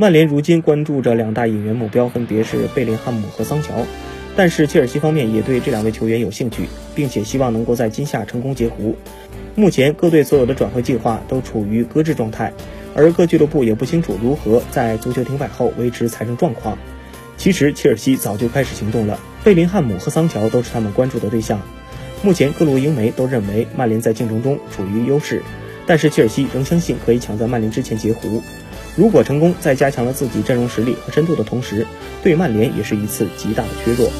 曼联如今关注着两大引援目标，分别是贝林汉姆和桑乔。但是切尔西方面也对这两位球员有兴趣，并且希望能够在今夏成功截胡。目前各队所有的转会计划都处于搁置状态，而各俱乐部也不清楚如何在足球停摆后维持财政状况。其实切尔西早就开始行动了，贝林汉姆和桑乔都是他们关注的对象。目前各路英媒都认为曼联在竞争中处于优势，但是切尔西仍相信可以抢在曼联之前截胡。如果成功，在加强了自己阵容实力和深度的同时，对曼联也是一次极大的削弱。